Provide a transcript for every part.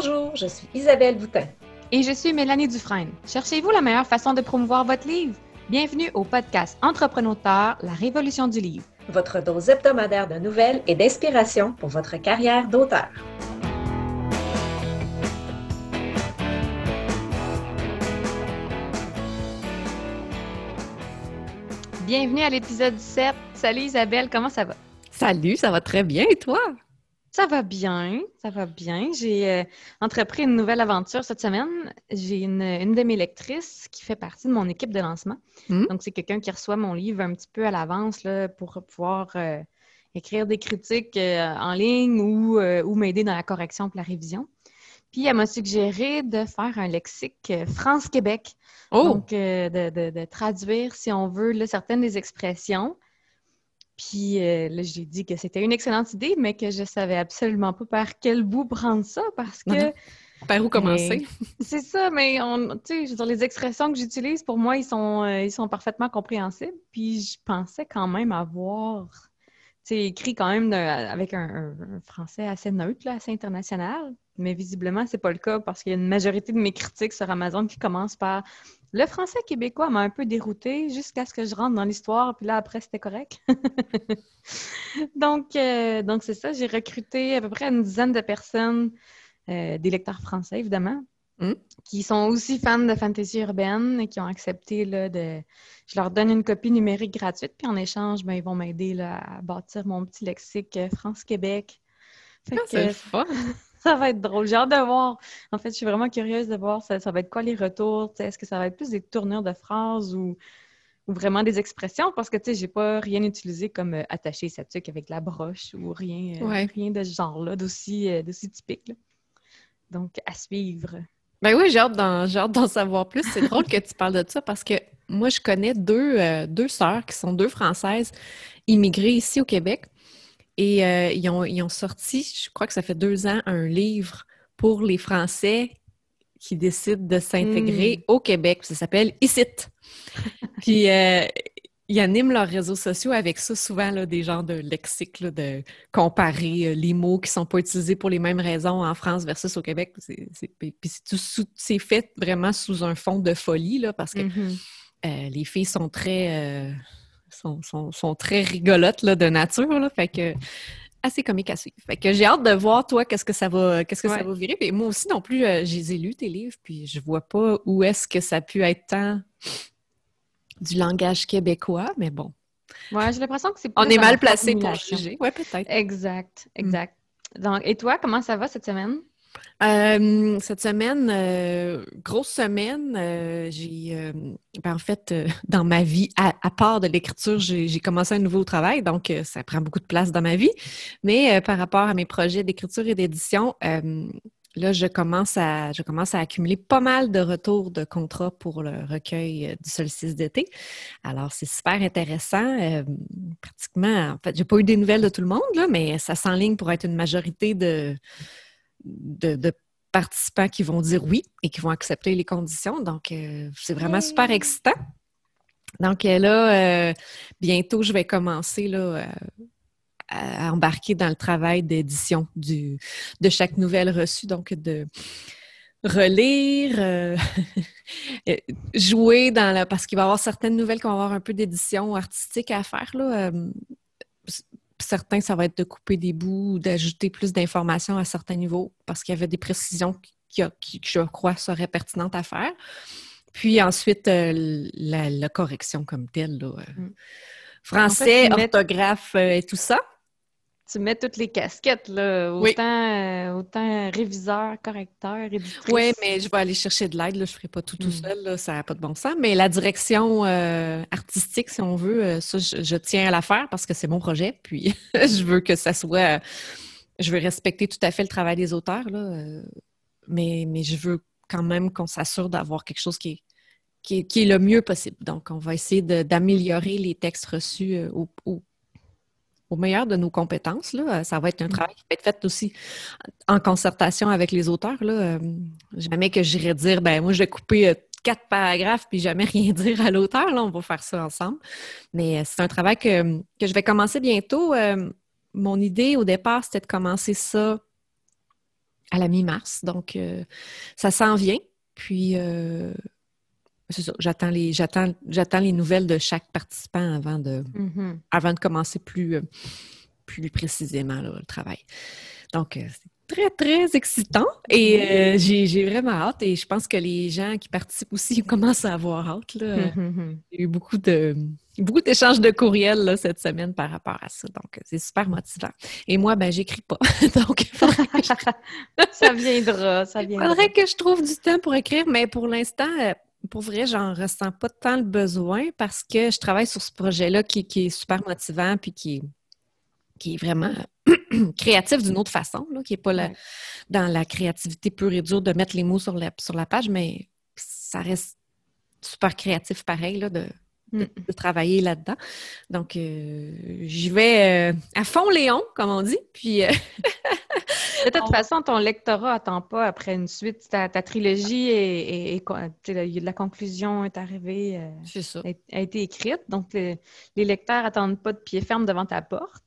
Bonjour, je suis Isabelle Boutin. Et je suis Mélanie Dufresne. Cherchez-vous la meilleure façon de promouvoir votre livre? Bienvenue au podcast Entrepreneur, la révolution du livre. Votre dose hebdomadaire de nouvelles et d'inspiration pour votre carrière d'auteur. Bienvenue à l'épisode 7. Salut Isabelle, comment ça va? Salut, ça va très bien et toi? Ça va bien, ça va bien. J'ai euh, entrepris une nouvelle aventure cette semaine. J'ai une, de mes lectrices qui fait partie de mon équipe de lancement. Hmm? Donc, c'est quelqu'un qui reçoit mon livre un petit peu à l'avance pour pouvoir euh, écrire des critiques euh, en ligne ou, ou m'aider dans la correction et la révision. Puis, elle m'a suggéré de faire un lexique France-Québec. Oh! Donc, de, traduire, si on veut, certaines des expressions puis euh, là, j'ai dit que c'était une excellente idée, mais que je savais absolument pas par quel bout prendre ça parce que. Par où commencer? c'est ça, mais on, tu sais, les expressions que j'utilise, pour moi, ils sont, euh, ils sont parfaitement compréhensibles. Puis je pensais quand même avoir, écrit quand même avec un, français assez neutre, assez international. Mais visiblement, c'est pas le cas parce qu'il y a une majorité de mes critiques sur Amazon qui commencent par le français québécois m'a un peu dérouté jusqu'à ce que je rentre dans l'histoire, puis là, après, c'était correct. donc, euh, donc c'est ça. J'ai recruté à peu près une dizaine de personnes, euh, des lecteurs français, évidemment, hmm? qui sont aussi fans de fantasy urbaine et qui ont accepté là, de. Je leur donne une copie numérique gratuite, puis en échange, ben, ils vont m'aider à bâtir mon petit lexique euh, France-Québec. Ah, c'est fun! ça va être drôle. J'ai hâte de voir. En fait, je suis vraiment curieuse de voir ça, va être quoi les retours. Est-ce que ça va être plus des tournures de phrases ou, vraiment des expressions? Parce que tu sais, j'ai pas rien utilisé comme euh, attacher sa tuque avec la broche ou rien, euh, rien de ce genre-là, d'aussi euh, typique. Donc, à suivre. Ben oui, j'ai hâte d'en savoir plus. C'est drôle que tu parles de ça parce que moi, je connais deux, deux sœurs qui sont deux Françaises immigrées ici au Québec. Et euh, ils, ont, sorti, je crois que ça fait deux ans, un livre pour les Français qui décident de s'intégrer hmm. au Québec. Ça s'appelle ICIT. Puis euh, ils animent leurs réseaux sociaux avec ça, souvent là, des genres de lexique, de comparer euh, les mots qui ne sont pas utilisés pour les mêmes raisons en France versus au Québec. puis c'est fait vraiment sous un fond de folie, là, parce que mm-hmm. les filles sont très sont, très rigolotes là, de nature. Là, fait que assez comique à suivre. Fait que j'ai hâte de voir, toi, qu'est-ce que ça va, qu'est-ce que ça va virer. Et moi aussi, non plus, euh, j'ai lu tes livres, puis je vois pas où est-ce que ça a pu être tant du langage québécois, mais bon. Ouais, j'ai l'impression que c'est On est mal placé pour juger. Ouais, peut-être. Exact, exact. Donc, et toi, comment ça va cette semaine? Euh, cette semaine, euh, grosse semaine, euh, j'ai, ben, en fait, dans ma vie, à, part de l'écriture, j'ai, commencé un nouveau travail, donc ça prend beaucoup de place dans ma vie. Mais par rapport à mes projets d'écriture et d'édition, là, je commence, à, je commence à accumuler pas mal de retours de contrats pour le recueil du solstice d'été. Alors, c'est super intéressant. pratiquement, en fait, j'ai pas eu des nouvelles de tout le monde, là, mais ça s'enligne pour être une majorité de de, participants qui vont dire oui et qui vont accepter les conditions. Donc, euh, c'est vraiment super excitant. Donc euh, là, euh, bientôt, je vais commencer là, à embarquer dans le travail d'édition de chaque nouvelle reçue. Donc, de relire, jouer dans la... Parce qu'il va y avoir certaines nouvelles qui vont avoir un peu d'édition artistique à faire. Là certains, ça va être de couper des bouts ou d'ajouter plus d'informations à certains niveaux parce qu'il y avait des précisions qui, je crois, seraient pertinentes à faire. Puis ensuite, euh, la, correction comme telle. Euh, mm. Français, orthographe euh, et tout ça tu mets toutes les casquettes, là, autant, euh, autant réviseur, correcteur, éditrice. Oui, mais je vais aller chercher de l'aide, je ne ferai pas tout tout hmm. seul, ça n'a pas de bon sens. Mais la direction euh, artistique, si on veut, euh, ça, je, tiens à la faire parce que c'est mon projet, puis je veux que ça soit... je veux respecter tout à fait le travail des auteurs, là, mais, mais je veux quand même qu'on s'assure d'avoir quelque chose qui est, qui est, le mieux possible. Donc, on va essayer d'améliorer les textes reçus au, au, au meilleur de nos compétences. Là. Ça va être un mm. travail qui va être fait aussi en concertation avec les auteurs. Là. Euh, jamais que j'irais dire, ben moi, je vais couper euh, quatre paragraphes puis jamais rien dire à l'auteur. Là, on va faire ça ensemble. Mais euh, c'est un travail que, je vais commencer bientôt. mon idée au départ, c'était de commencer ça à la mi-mars. Donc, ça s'en vient. Puis, j'attends les, j'attends, j'attends les nouvelles de chaque participant avant de, mm-hmm. avant de commencer plus, plus précisément le travail. Donc, c'est très, très excitant et euh, j'ai vraiment hâte et je pense que les gens qui participent aussi commencent à avoir hâte. Là. J'ai eu beaucoup de beaucoup d'échanges de courriels cette semaine par rapport à ça. Donc, c'est super motivant. Et moi, ben, j'écris pas. Donc, ça viendra, ça viendra. Il faudrait que je trouve du temps pour écrire, mais pour l'instant, euh, pour vrai, j'en ressens pas tant le besoin parce que je travaille sur ce projet-là qui, qui, est super motivant puis qui, qui est vraiment créatif d'une autre façon, qui n'est pas dans la créativité pure et dure de mettre les mots sur la, sur la page, mais ça reste super créatif pareil là, de, mm. travailler là-dedans. Donc, euh, j'y vais euh, à fond Léon, comme on dit. Puis, euh, de toute façon, ton lectorat n'attend pas après une suite. Ta, trilogie et, la conclusion est arrivée, a, été écrite. Donc, les lecteurs n'attendent pas de pied ferme devant ta porte.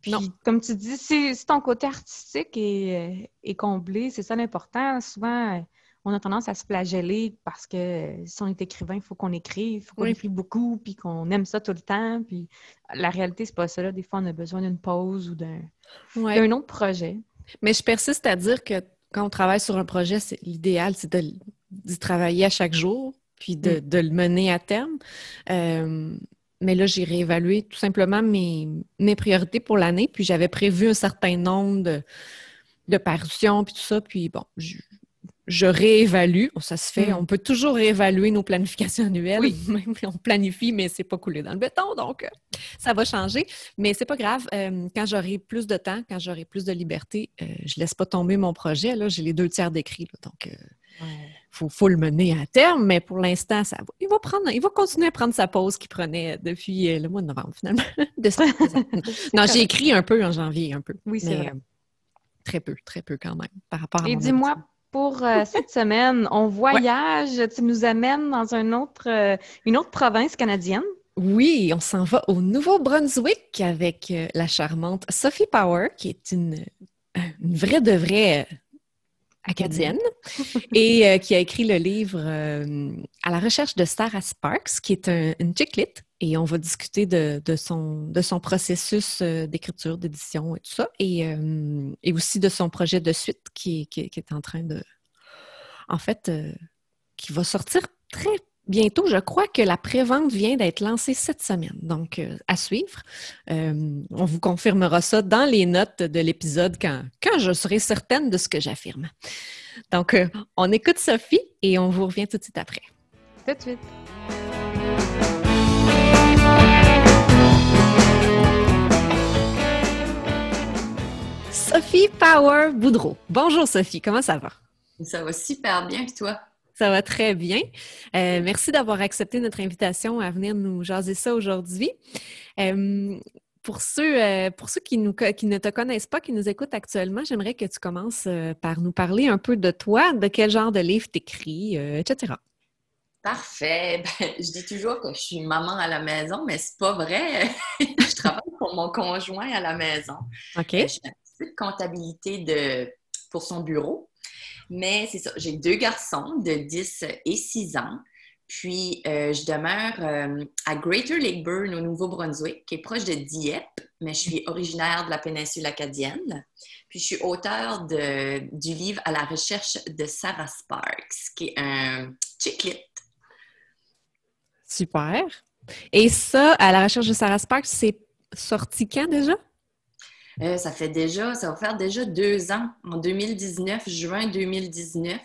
Puis, comme tu dis, si, ton côté artistique est, euh, comblé, c'est ça l'important. Souvent, on a tendance à se flageller parce que si on est écrivain, il faut qu'on écrive, il faut qu'on écrive beaucoup, puis qu'on aime ça tout le temps. Puis la réalité, c'est pas ça. Là. Des fois, on a besoin d'une pause ou d'un autre projet. Mais je persiste à dire que quand on travaille sur un projet, c'est l'idéal, c'est d'y travailler à chaque jour, puis de, mm. le mener à terme. Euh, mais là, j'ai réévalué tout simplement mes, mes priorités pour l'année. Puis j'avais prévu un certain nombre de, de parutions, puis tout ça. Puis bon, je, réévalue. Ça se fait. Mm. On peut toujours réévaluer nos planifications annuelles. Oui. Même on planifie, mais c'est pas coulé dans le béton. Donc, euh, ça va changer. Mais c'est pas grave. Euh, quand j'aurai plus de temps, quand j'aurai plus de liberté, euh, je laisse pas tomber mon projet. Là, j'ai les deux tiers d'écrit. Donc, il faut, le mener à terme, mais pour l'instant, ça va. Il va prendre, il va continuer à prendre sa pause qu'il prenait depuis euh, le mois de novembre, finalement. non, j'ai écrit un peu en janvier, un peu. Oui, c'est vrai. Euh, très peu, très peu quand même, par rapport à Et dis-moi, pour euh, cette semaine, on voyage, tu nous amènes dans un autre, une autre province canadienne. Oui, on s'en va au Nouveau-Brunswick avec la charmante Sophie Power, qui est une, une vraie de vraie acadienne, et euh, qui a écrit le livre euh, À la recherche de Sarah Sparks, qui est une chicklit. Et on va discuter de, son, de son processus euh, d'écriture, d'édition et tout ça, et, et, aussi de son projet de suite qui, qui, qui est en train de. En fait, qui va sortir très bientôt. Je crois que la prévente vient d'être lancée cette semaine, donc euh, à suivre. Euh, on vous confirmera ça dans les notes de l'épisode quand, quand je serai certaine de ce que j'affirme. Donc, euh, on écoute Sophie et on vous revient tout de suite après. Tout de suite. Sophie Power Boudreau. Bonjour Sophie, comment ça va? Ça va super bien, et toi? Ça va très bien. Euh, merci d'avoir accepté notre invitation à venir nous jaser ça aujourd'hui. Euh, pour ceux, euh, pour ceux qui, nous, qui ne te connaissent pas, qui nous écoutent actuellement, j'aimerais que tu commences par nous parler un peu de toi, de quel genre de livre tu écris, etc. Parfait. Ben, je dis toujours que je suis maman à la maison, mais c'est pas vrai. je travaille pour mon conjoint à la maison. OK. Je fais une petite comptabilité de, pour son bureau. Mais c'est ça, j'ai deux garçons de 10 et 6 ans. Puis, euh, je demeure euh, à Greater Lakeburn, au Nouveau-Brunswick, qui est proche de Dieppe, mais je suis originaire de la péninsule acadienne. Puis, je suis auteur de, du livre À la recherche de Sarah Sparks, qui est un chicklit. Super. Et ça, À la recherche de Sarah Sparks, c'est sorti quand déjà? Euh, ça fait déjà, ça va faire déjà deux ans, en 2019, juin 2019.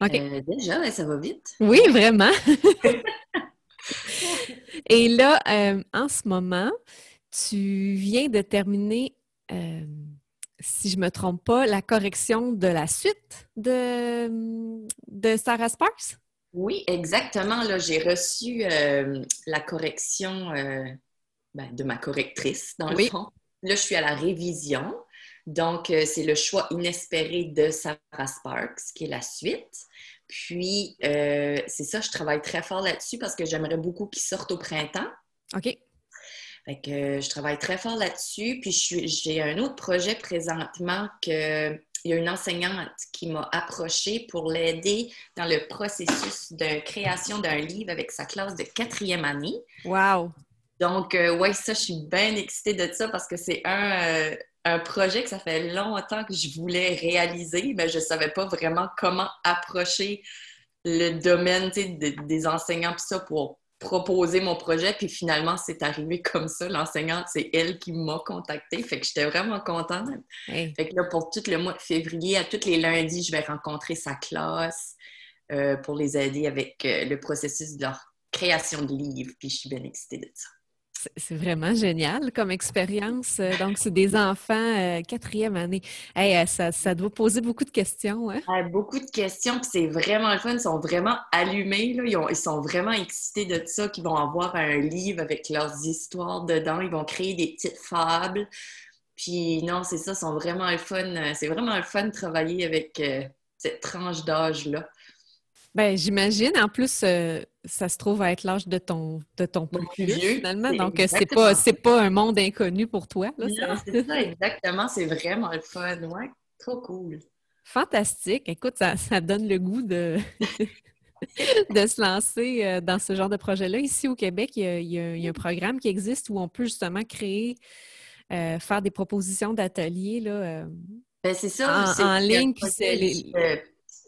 OK. Euh, déjà, ça va vite. Oui, vraiment. Et là, euh, en ce moment, tu viens de terminer, si je ne me trompe pas, la correction de la suite de, de Sarah Sparks? Oui, exactement. Là, j'ai reçu la correction ben, de ma correctrice, dans le fond. Là, je suis à la révision. Donc, euh, c'est le choix inespéré de Sarah Sparks, qui est la suite. Puis, euh, c'est ça, je travaille très fort là-dessus parce que j'aimerais beaucoup qu'il sorte au printemps. OK. Fait que euh, je travaille très fort là-dessus. Puis, j'ai un autre projet présentement que il y a une enseignante qui m'a approchée pour l'aider dans le processus de création d'un livre avec sa classe de quatrième année. Wow! Donc, euh, ouais, ça, je suis bien excitée de ça parce que c'est un, un projet que ça fait longtemps que je voulais réaliser, mais je ne savais pas vraiment comment approcher le domaine des enseignants puis ça pour proposer mon projet. Puis finalement, c'est arrivé comme ça. L'enseignante, c'est elle qui m'a contactée. Fait que j'étais vraiment contente. Fait que là, pour tout le mois de février, à tous les lundis, je vais rencontrer sa classe euh, pour les aider avec euh, le processus de leur création de livres. Puis je suis bien excitée de ça. C'est vraiment génial comme expérience. Euh, donc, c'est des enfants euh, quatrième année. Euh, ça, doit poser beaucoup de questions. Hein? beaucoup de questions, c'est vraiment le fun. Ils sont vraiment allumés. Là. Ils, sont vraiment excités de ça, qu'ils vont avoir un livre avec leurs histoires dedans. Ils vont créer des petites fables. Puis non, c'est ça, vraiment le fun. C'est vraiment le fun de travailler avec cette tranche d'âge-là. Ben, j'imagine. En plus, euh, ça se trouve à être l'âge de ton, de ton plus vieux, finalement. Donc, euh, c'est pas, pas un monde inconnu pour toi. non, c'est ça, exactement. C'est vraiment le fun. Ouais, trop cool. Fantastique. Écoute, ça, ça donne le goût de, de se lancer euh, dans ce genre de projet-là. Ici au Québec, il y, a, un programme qui existe où on peut justement créer, faire des propositions d'ateliers. là. Ben, c'est ça. En, en ligne. Puis c'est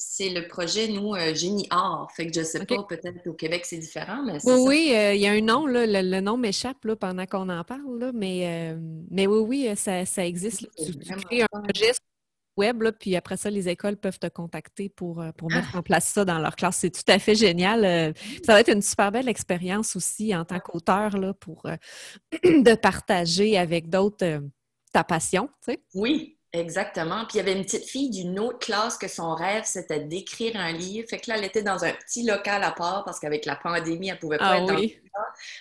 c'est le projet, nous, euh, Génie Art. Fait que je sais pas, peut-être au Québec, c'est différent, mais Oui, oui, euh, il y a un nom, là, le, nom m'échappe pendant qu'on en parle, là, mais, euh, mais oui, oui, ça, ça existe. Tu, crées un projet web, là, puis après ça, les écoles peuvent te contacter pour, pour mettre en place ça dans leur classe. C'est tout à fait génial. ça va être une super belle expérience aussi en tant qu'auteur là, pour de partager avec d'autres ta passion. Tu sais. Oui, Exactement. Puis il y avait une petite fille d'une autre classe que son rêve, c'était d'écrire un livre. Fait que là, elle était dans un petit local à part parce qu'avec la pandémie, elle pouvait pas ah être dans le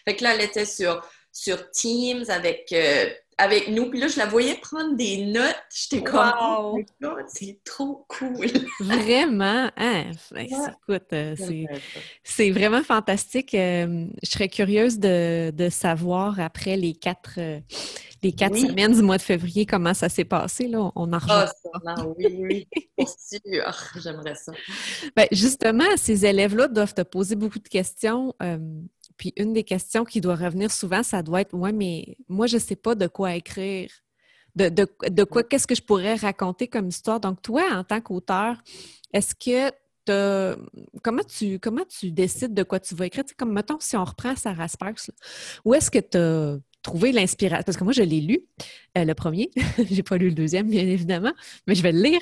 Fait que là, elle était sur, sur Teams avec, euh, avec nous. Puis là, je la voyais prendre des notes. J'étais comme, oh c'est trop cool. vraiment, hein? Écoute, euh, c'est vraiment fantastique. Euh, je serais curieuse de, de savoir après les quatre les quatre semaines du mois de février, comment ça s'est passé. Là? On en ah, oui, oui, pour sûr. J'aimerais ça. Ben, justement, ces élèves-là doivent te poser beaucoup de questions. Euh, puis une des questions qui doit revenir souvent, ça doit être Ouais, mais moi, je ne sais pas de quoi écrire. De, de, quoi, qu'est-ce que je pourrais raconter comme histoire? Donc, toi, en tant qu'auteur, est-ce que Comment tu, comment tu décides de quoi tu vas écrire? comme, mettons, si on reprend Sarah Sparks, où est-ce que tu as trouver l'inspiration. Parce que moi, je l'ai lu, euh, le premier. J'ai pas lu le deuxième, bien évidemment, mais je vais le lire.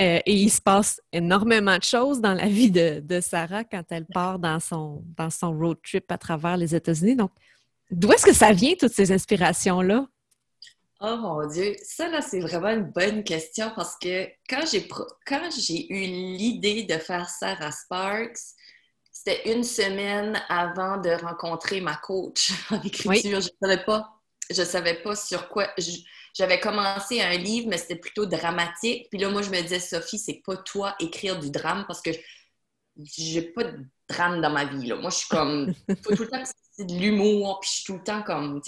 Euh, et il se passe énormément de choses dans la vie de, Sarah quand elle part dans son, dans son road trip à travers les États-Unis. Donc, d'où est-ce que ça vient, toutes ces inspirations-là? Oh mon Dieu, ça là, c'est vraiment une bonne question parce que quand j'ai quand j'ai eu l'idée de faire Sarah Sparks, c'était une semaine avant de rencontrer ma coach en écriture. Je ne savais pas. Je savais pas sur quoi. J'avais commencé un livre, mais c'était plutôt dramatique. Puis là, moi, je me disais, Sophie, c'est pas toi écrire du drame parce que j'ai pas de drame dans ma vie. Là. Moi, je suis comme. faut tout le temps que c'est de l'humour, puis je suis tout le temps comme.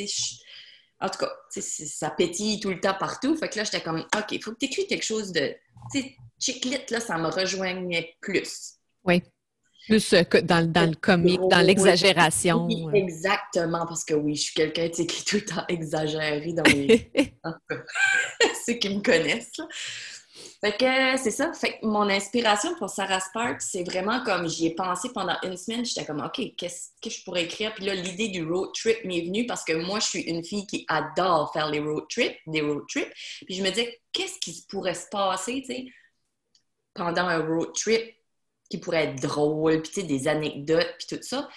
En tout cas, ça pétille tout le temps partout. Fait que là, j'étais comme, OK, il faut que tu écris quelque chose de. Tu sais, chick là, ça me rejoignait plus. Oui. Plus euh, dans, dans le comique, dans l'exagération. Euh. exactement, parce que oui, je suis quelqu'un qui est tout le temps exagéré dans les. Ceux qui me connaissent. Fait que c'est ça. Fait que mon inspiration pour Sarah Sparks, c'est vraiment comme j'y ai pensé pendant une semaine. J'étais comme, OK, qu'est-ce que je pourrais écrire? Puis là, l'idée du road trip m'est venue parce que moi, je suis une fille qui adore faire les road trips, des road trips. Puis je me disais, qu'est-ce qui pourrait se passer, tu sais, pendant un road trip? Qui pourrait être drôle, puis des anecdotes, puis tout ça.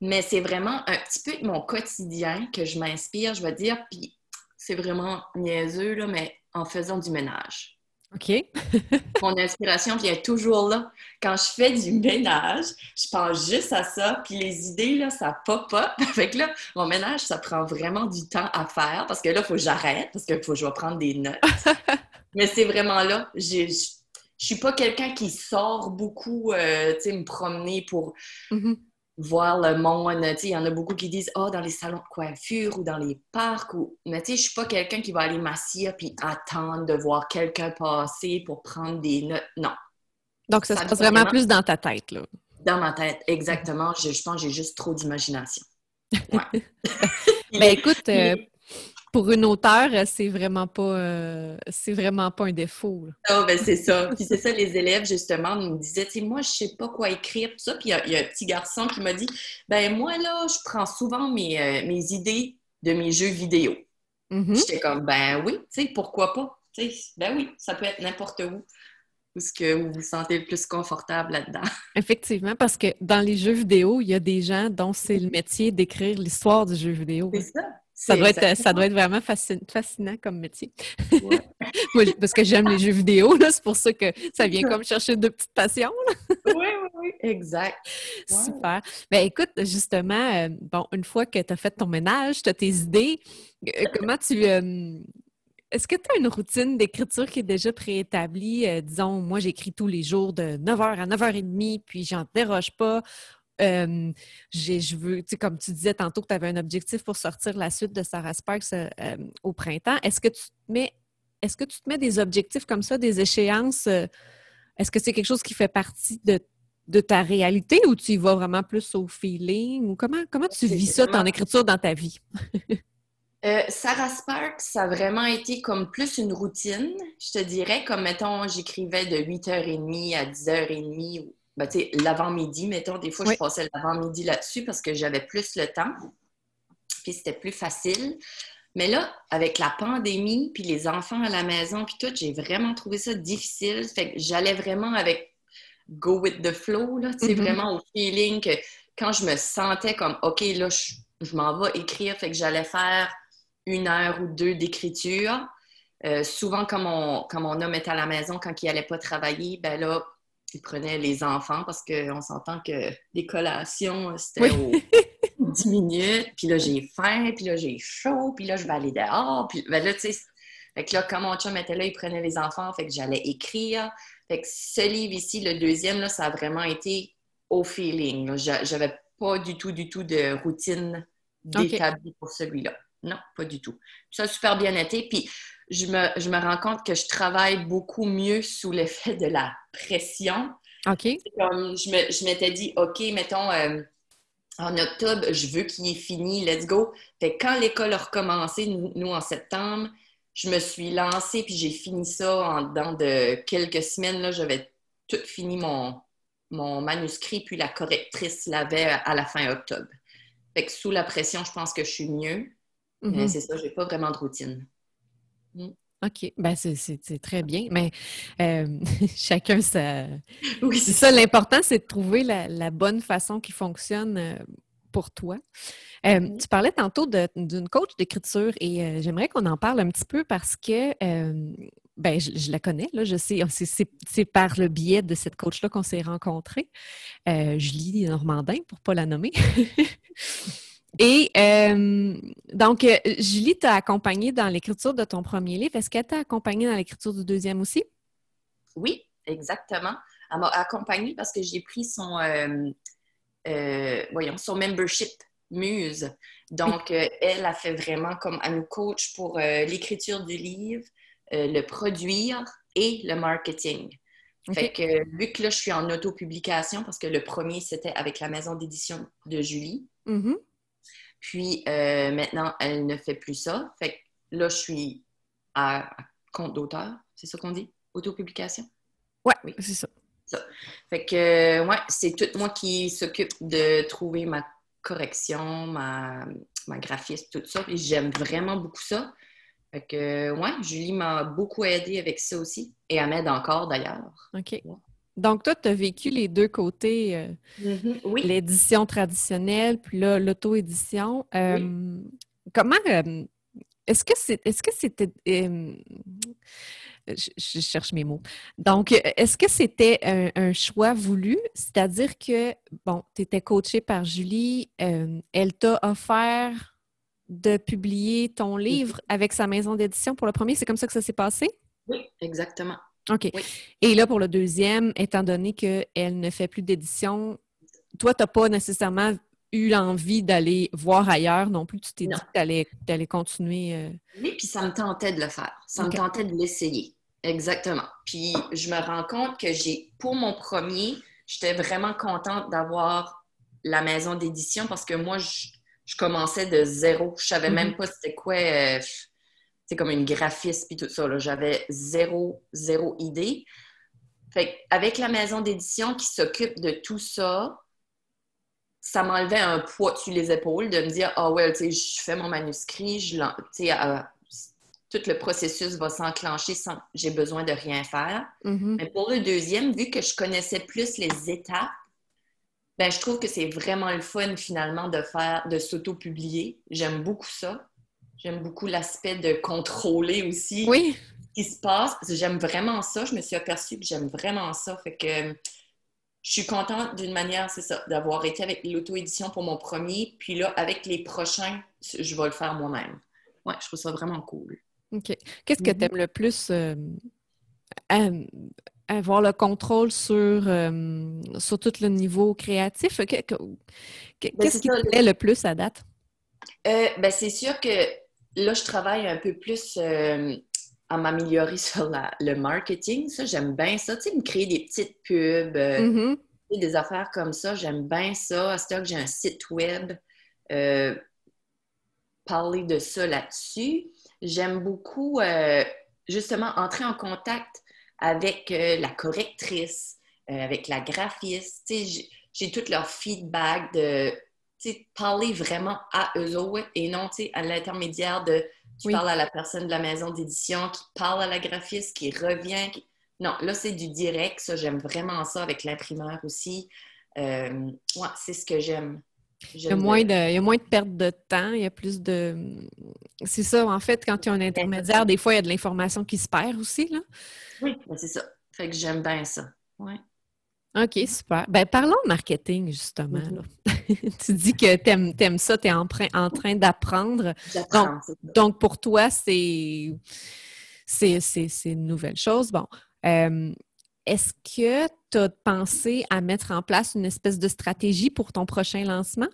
Mais c'est vraiment un petit peu de mon quotidien que je m'inspire, je vais dire, puis c'est vraiment niaiseux, là, mais en faisant du ménage. OK. mon inspiration vient toujours là. Quand je fais du ménage, je pense juste à ça, puis les idées, là, ça pop up. Fait que là, mon ménage, ça prend vraiment du temps à faire parce que là, il faut que j'arrête, parce qu'il faut que je vais prendre des notes. Mais c'est vraiment là. Je suis pas quelqu'un qui sort beaucoup, euh, tu sais, me promener pour. Mm-hmm. voir le monde. Il y en a beaucoup qui disent oh, dans les salons de coiffure ou dans les parcs. Ou... Mais tu sais, je suis pas quelqu'un qui va aller m'asseoir puis attendre de voir quelqu'un passer pour prendre des notes. Non. Donc, ça, se passe vraiment, plus dans ta tête, là. Dans ma tête, exactement. Je, je pense que j'ai juste trop d'imagination. Ouais. ben écoute, euh, pour une auteure, c'est vraiment pas euh, c'est vraiment pas un défaut. Ah, ben c'est ça. Puis c'est ça, les élèves, justement, nous disaient, tu sais, moi, je sais pas quoi écrire, tout ça. Puis il y, a un petit garçon qui m'a dit, ben moi, là, je prends souvent mes, euh, mes idées de mes jeux vidéo. Mm-hmm. J'étais comme, ben oui, tu sais, pourquoi pas? ben oui, ça peut être n'importe où. Où est-ce que vous vous sentez le plus confortable là-dedans? Effectivement, parce que dans les jeux vidéo, il y a des gens dont c'est le métier d'écrire l'histoire du jeu vidéo. C'est ça. Ça doit, être, ça doit être vraiment fascinant comme métier. parce que j'aime les jeux vidéo, c'est pour ça que ça vient comme chercher de petites passions. oui, oui, oui, exact. Super. Ben écoute, justement, euh, bon, une fois que tu as fait ton ménage, tu as tes idées, euh, comment tu. Euh, est-ce que tu as une routine d'écriture qui est déjà préétablie? disons, moi, j'écris tous les jours de 9h à 9h30, puis j'en déroge pas je veux, tu sais, comme tu disais tantôt que tu avais un objectif pour sortir la suite de Sarah Sparks euh, au printemps. Est-ce que tu te mets est-ce que tu te mets des objectifs comme ça, des échéances? Euh, est-ce que c'est quelque chose qui fait partie de, de, ta réalité ou tu y vas vraiment plus au feeling? Ou comment, comment tu vis ça, ton écriture dans ta vie? Euh, Sarah Sparks, ça a vraiment été comme plus une routine, je te dirais, comme mettons, j'écrivais de 8h30 à 10h30 ben, l'avant-midi, mettons, des fois, je passais l'avant-midi là-dessus parce que j'avais plus le temps, puis c'était plus facile. Mais là, avec la pandémie, puis les enfants à la maison, puis tout, j'ai vraiment trouvé ça difficile. Fait que j'allais vraiment avec go with the flow, là, tu sais, mm-hmm. vraiment au feeling que quand je me sentais comme, OK, là, je, m'en vais écrire, fait que j'allais faire une heure ou deux d'écriture. Euh, souvent, comme mon, quand mon homme était à la maison, quand il n'allait pas travailler, ben là, il prenait les enfants parce qu'on s'entend que les collations, c'était aux 10 minutes, puis là, j'ai faim, puis là, j'ai chaud, puis là, je vais aller dehors, puis ben là, tu sais, fait que là, quand mon chum était là, il prenait les enfants, fait que j'allais écrire. Fait que ce livre ici, le deuxième, là, ça a vraiment été au feeling. J'avais pas du tout, du tout de routine d'établi pour celui-là. Non, pas du tout. Ça a super bien été. Puis je me, rends compte que je travaille beaucoup mieux sous l'effet de la pression. OK. Comme je m'étais dit, OK, mettons, euh, en octobre, je veux qu'il ait fini, let's go. Fait quand l'école a recommencé, nous, en septembre, je me suis lancée, puis j'ai fini ça en dans de quelques semaines. Là, j'avais tout fini mon, mon manuscrit, puis la correctrice l'avait à la fin octobre. Fait que sous la pression, je pense que je suis mieux. Mais mm-hmm. c'est ça, j'ai pas vraiment de routine. Mm. OK. Ben, c'est très bien. Mais euh, chacun, ça. Oui, c'est ça. L'important, c'est de trouver la, bonne façon qui fonctionne euh, pour toi. Euh, mm-hmm. Tu parlais tantôt d'une coach d'écriture et j'aimerais qu'on en parle un petit peu parce que ben, je, la connais, là, je sais, c'est par le biais de cette coach-là qu'on s'est rencontrés. Julie Normandin, pour ne pas la nommer. Et euh, donc, euh, Julie t'a accompagnée dans l'écriture de ton premier livre. Est-ce qu'elle t'a accompagnée dans l'écriture du deuxième aussi? Oui, exactement. Elle m'a accompagnée parce que j'ai pris son, euh, voyons, son membership Muse. Donc, elle a fait vraiment comme à nous coach pour l'écriture du livre, le produire et le marketing. Fait que vu que là, je suis en autopublication, parce que le premier, c'était avec la maison d'édition de Julie. Mm-hmm. Puis euh, maintenant, elle ne fait plus ça. Fait que là, je suis à, compte d'auteur. C'est ça qu'on dit? Autopublication? Ouais, oui, c'est ça. Fait que, ouais, c'est tout moi qui s'occupe de trouver ma correction, ma, ma graphiste, tout ça. Et j'aime vraiment beaucoup ça. Fait que, ouais, Julie m'a beaucoup aidé avec ça aussi. Et elle m'aide encore d'ailleurs. OK. Donc, toi, tu as vécu les deux côtés, euh, mm-hmm. l'édition traditionnelle, puis là, l'auto-édition. Euh, comment euh, est-ce que c'est est-ce que c'était je, cherche mes mots. Donc, est-ce que c'était un, choix voulu? C'est-à-dire que, bon, tu étais coachée par Julie, elle t'a offert de publier ton mm-hmm. livre avec sa maison d'édition pour le premier. C'est comme ça que ça s'est passé? Oui, exactement. OK. Et là, pour le deuxième, étant donné qu'elle ne fait plus d'édition, toi, tu n'as pas nécessairement eu l'envie d'aller voir ailleurs non plus? Tu t'es dit que tu allais, continuer. Euh, oui, puis ça me tentait de le faire. Ça me tentait de l'essayer. Exactement. Puis je me rends compte que j'ai, pour mon premier, j'étais vraiment contente d'avoir la maison d'édition parce que moi, je, commençais de zéro. Je savais même mhm. pas c'était quoi, c'est comme une graphiste puis tout ça. J'avais zéro, zéro idée. Fait avec la maison d'édition qui s'occupe de tout ça, ça m'enlevait un poids sur les épaules de me dire Ah ouais, tu sais, je fais mon manuscrit, je, euh, tout le processus va s'enclencher sans j'ai besoin de rien faire. Mm-hmm. Mais pour le deuxième, vu que je connaissais plus les étapes, ben, je trouve que c'est vraiment le fun finalement de faire, de s'auto-publier. J'aime beaucoup ça. J'aime beaucoup l'aspect de contrôler aussi oui. ce qui se passe. J'aime vraiment ça. Je me suis aperçue que j'aime vraiment ça. Fait que je suis contente d'une manière, c'est ça, d'avoir été avec l'auto-édition pour mon premier. Puis là, avec les prochains, je vais le faire moi-même. Ouais, je trouve ça vraiment cool. OK. Qu'est-ce que mm-hmm. tu aimes le plus euh, avoir le contrôle sur, euh, sur tout le niveau créatif? Ben, qu'est-ce qui te plaît le plus à date? Euh, ben, c'est sûr que là, je travaille un peu plus à m'améliorer sur le marketing. Ça, j'aime bien ça. Tu sais, me créer des petites pubs, mm-hmm. des affaires comme ça, j'aime bien ça. À ce que j'ai un site web, parler de ça là-dessus. J'aime beaucoup, euh, justement, entrer en contact avec euh, la correctrice, euh, avec la graphiste. J'ai tout leur feedback de parler vraiment à eux autres et non à l'intermédiaire de tu parles à la personne de la maison d'édition qui parle à la graphiste, qui revient. Non, là, c'est du direct. Ça, j'aime vraiment ça avec l'imprimeur aussi. ouais, c'est ce que j'aime. Il y, a moins de, il y a moins de perte de temps, il y a plus de... C'est ça, en fait, quand il y a un intermédiaire, des fois, il y a de l'information qui se perd aussi, là. Oui, ben, c'est ça. Fait que j'aime bien ça. Ouais. OK, super. Ben, parlons de marketing, justement. Tu dis que tu aimes, ça, tu es en, en train d'apprendre. Donc, donc, pour toi, c'est, c'est, une nouvelle chose. Bon. Euh, est-ce que tu as pensé à mettre en place une espèce de stratégie pour ton prochain lancement?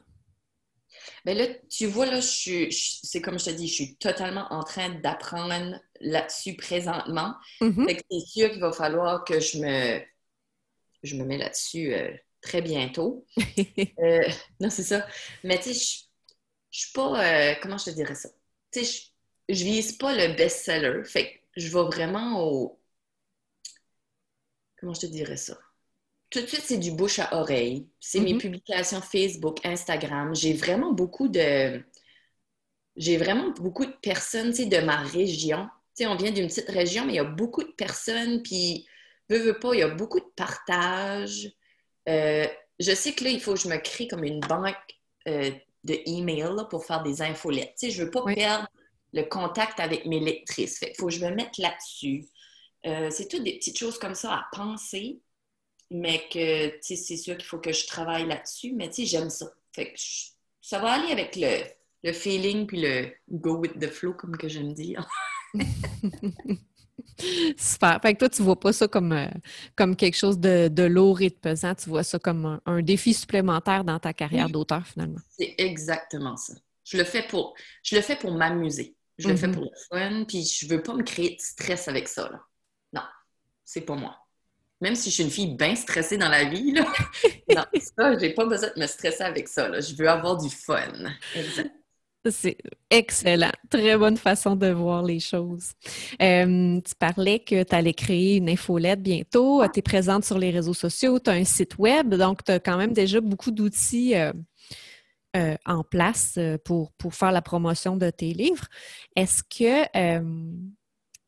Bien là, tu vois, là, c'est comme je te dis, je suis totalement en train d'apprendre là-dessus présentement. Mm-hmm. c'est sûr qu'il va falloir que je me, je me mets là-dessus euh, très bientôt. Euh, non, c'est ça. Mais tu sais, je, je suis pas. Euh, comment je te dirais ça? Tu sais, je, vise pas le best-seller. Fait que je vais vraiment au, comment je te dirais ça? Tout de suite, c'est du bouche à oreille. C'est mes mhm. publications Facebook, Instagram. J'ai vraiment beaucoup de. J'ai vraiment beaucoup de personnes, tu sais, de ma région. Tu sais, on vient d'une petite région, mais il y a beaucoup de personnes, puis, veux, veux pas, il y a beaucoup de partage. Euh, je sais que là, il faut que je me crée comme une banque euh, de email pour faire des infolettes. Tu sais, je veux pas perdre le contact avec mes lectrices. il faut que je me mette là-dessus. Euh, c'est toutes des petites choses comme ça à penser, mais que, c'est sûr qu'il faut que je travaille là-dessus, mais tu sais, j'aime ça. Fait que ça va aller avec le, le, feeling puis le go with the flow, comme que j'aime dire. Super. Fait que toi, tu vois pas ça comme, euh, comme quelque chose de, de, lourd et de pesant. Tu vois ça comme un, défi supplémentaire dans ta carrière d'auteur, finalement. C'est exactement ça. Je le fais pour, je le fais pour m'amuser. Je le fais mm-hmm. pour le fun, puis je veux pas me créer de stress avec ça. Là c'est pas moi. Même si je suis une fille bien stressée dans la vie, là, non, ça, j'ai pas besoin de me stresser avec ça. Je veux avoir du fun. C'est excellent. Très bonne façon de voir les choses. Euh, tu parlais que tu allais créer une infolette bientôt. Tu es présente sur les réseaux sociaux, tu as un site web, donc tu as quand même déjà beaucoup d'outils euh, euh, en place pour, pour faire la promotion de tes livres. Est-ce que